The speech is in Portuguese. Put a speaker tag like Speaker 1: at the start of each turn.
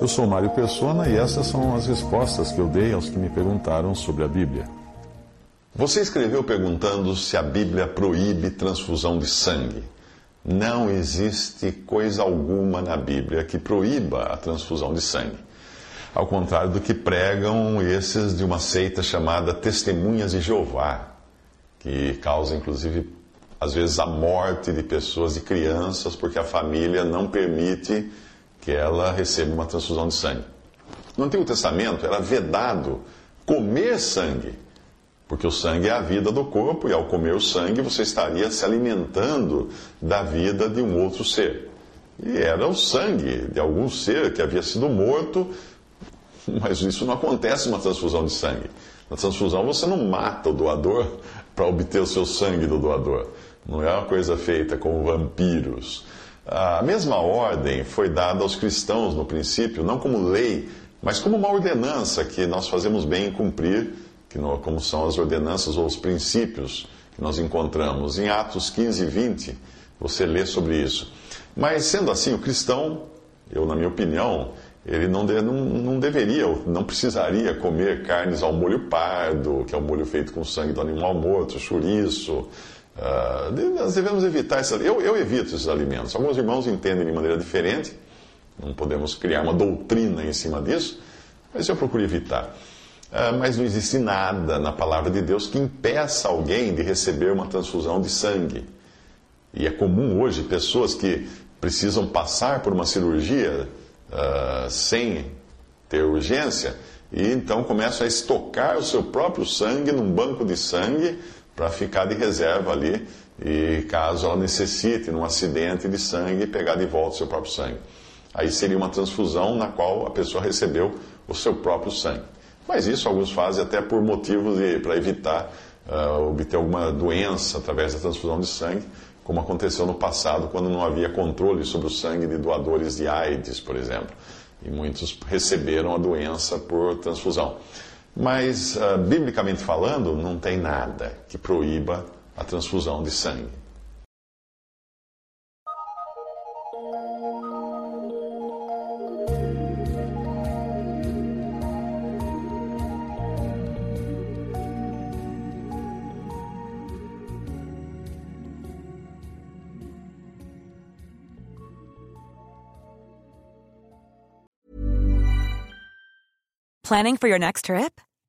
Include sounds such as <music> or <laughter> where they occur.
Speaker 1: Eu sou Mário Persona e essas são as respostas que eu dei aos que me perguntaram sobre a Bíblia.
Speaker 2: Você escreveu perguntando se a Bíblia proíbe transfusão de sangue. Não existe coisa alguma na Bíblia que proíba a transfusão de sangue. Ao contrário do que pregam esses de uma seita chamada Testemunhas de Jeová, que causa inclusive às vezes a morte de pessoas e crianças porque a família não permite que ela receba uma transfusão de sangue. No Antigo Testamento era vedado comer sangue porque o sangue é a vida do corpo e ao comer o sangue você estaria se alimentando da vida de um outro ser. E era o sangue de algum ser que havia sido morto, mas isso não acontece numa transfusão de sangue. Na transfusão você não mata o doador <laughs> para obter o seu sangue do doador. Não é uma coisa feita com vampiros. A mesma ordem foi dada aos cristãos no princípio, não como lei, mas como uma ordenança que nós fazemos bem em cumprir que não, como são as ordenanças ou os princípios que nós encontramos. Em Atos 15 e 20, você lê sobre isso. Mas sendo assim, o cristão, eu na minha opinião, ele não, de, não, não deveria, não precisaria comer carnes ao molho pardo, que é o molho feito com sangue do animal morto, chouriço. Uh, nós devemos evitar esses eu, eu evito esses alimentos. Alguns irmãos entendem de maneira diferente, não podemos criar uma doutrina em cima disso, mas eu procuro evitar. Ah, mas não existe nada na palavra de Deus que impeça alguém de receber uma transfusão de sangue. E é comum hoje pessoas que precisam passar por uma cirurgia uh, sem ter urgência e então começam a estocar o seu próprio sangue num banco de sangue para ficar de reserva ali e caso ela necessite, num acidente de sangue, pegar de volta o seu próprio sangue. Aí seria uma transfusão na qual a pessoa recebeu o seu próprio sangue. Mas isso alguns fazem até por motivos para evitar uh, obter alguma doença através da transfusão de sangue, como aconteceu no passado, quando não havia controle sobre o sangue de doadores de AIDS, por exemplo. E muitos receberam a doença por transfusão. Mas, uh, biblicamente falando, não tem nada que proíba a transfusão de sangue.
Speaker 3: Planning for your next trip?